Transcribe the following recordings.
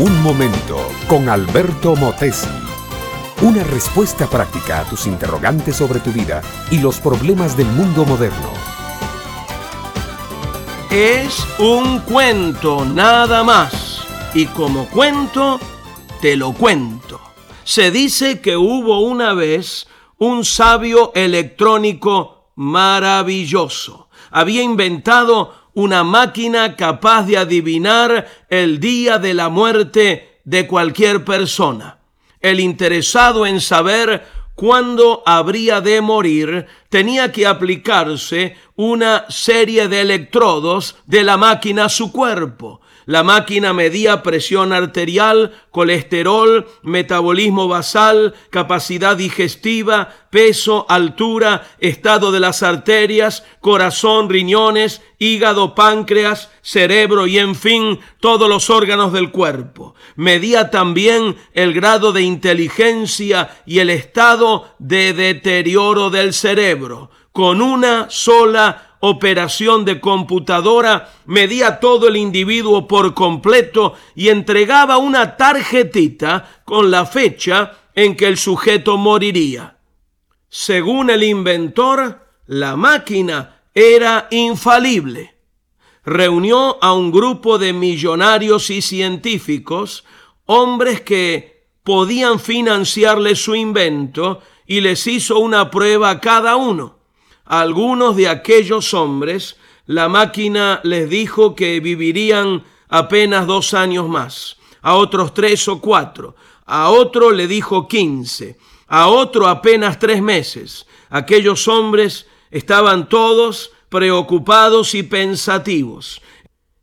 Un momento con Alberto Motesi. Una respuesta práctica a tus interrogantes sobre tu vida y los problemas del mundo moderno. Es un cuento, nada más. Y como cuento, te lo cuento. Se dice que hubo una vez un sabio electrónico maravilloso. Había inventado una máquina capaz de adivinar el día de la muerte de cualquier persona. El interesado en saber cuándo habría de morir tenía que aplicarse una serie de electrodos de la máquina a su cuerpo. La máquina medía presión arterial, colesterol, metabolismo basal, capacidad digestiva, peso, altura, estado de las arterias, corazón, riñones, hígado, páncreas, cerebro y en fin todos los órganos del cuerpo. Medía también el grado de inteligencia y el estado de deterioro del cerebro. Con una sola operación de computadora, medía todo el individuo por completo y entregaba una tarjetita con la fecha en que el sujeto moriría. Según el inventor, la máquina era infalible. Reunió a un grupo de millonarios y científicos, hombres que podían financiarle su invento, y les hizo una prueba a cada uno algunos de aquellos hombres, la máquina les dijo que vivirían apenas dos años más, a otros tres o cuatro, a otro le dijo quince, a otro apenas tres meses. Aquellos hombres estaban todos preocupados y pensativos.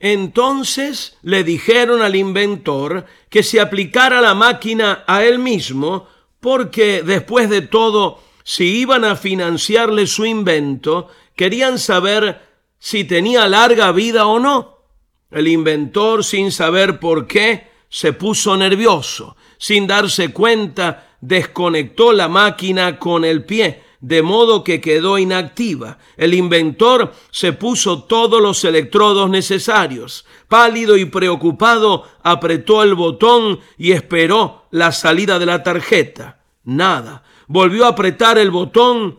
Entonces le dijeron al inventor que se aplicara la máquina a él mismo, porque después de todo si iban a financiarle su invento, querían saber si tenía larga vida o no. El inventor, sin saber por qué, se puso nervioso. Sin darse cuenta, desconectó la máquina con el pie, de modo que quedó inactiva. El inventor se puso todos los electrodos necesarios. Pálido y preocupado, apretó el botón y esperó la salida de la tarjeta. Nada volvió a apretar el botón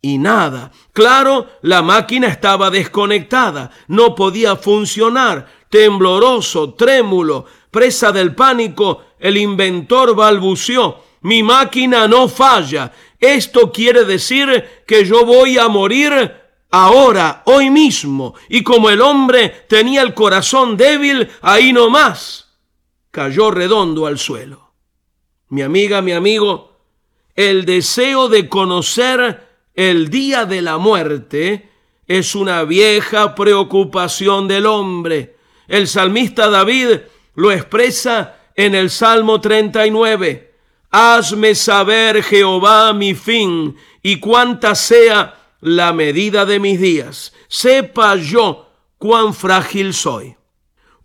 y nada. Claro, la máquina estaba desconectada, no podía funcionar. Tembloroso, trémulo, presa del pánico, el inventor balbuceó. Mi máquina no falla. Esto quiere decir que yo voy a morir ahora, hoy mismo. Y como el hombre tenía el corazón débil, ahí no más. Cayó redondo al suelo. Mi amiga, mi amigo, el deseo de conocer el día de la muerte es una vieja preocupación del hombre. El salmista David lo expresa en el Salmo 39. Hazme saber, Jehová, mi fin y cuánta sea la medida de mis días. Sepa yo cuán frágil soy.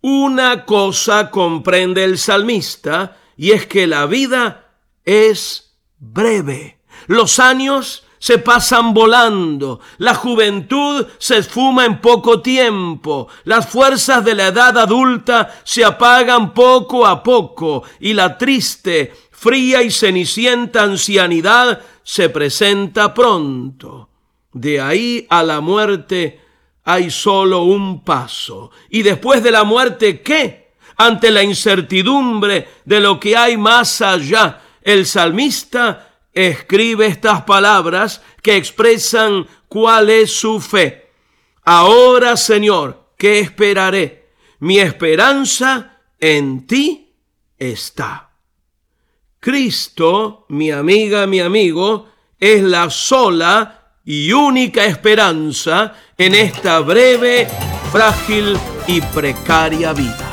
Una cosa comprende el salmista y es que la vida es breve. Los años se pasan volando, la juventud se esfuma en poco tiempo, las fuerzas de la edad adulta se apagan poco a poco y la triste, fría y cenicienta ancianidad se presenta pronto. De ahí a la muerte hay solo un paso. ¿Y después de la muerte qué? Ante la incertidumbre de lo que hay más allá, el salmista escribe estas palabras que expresan cuál es su fe. Ahora, Señor, ¿qué esperaré? Mi esperanza en ti está. Cristo, mi amiga, mi amigo, es la sola y única esperanza en esta breve, frágil y precaria vida.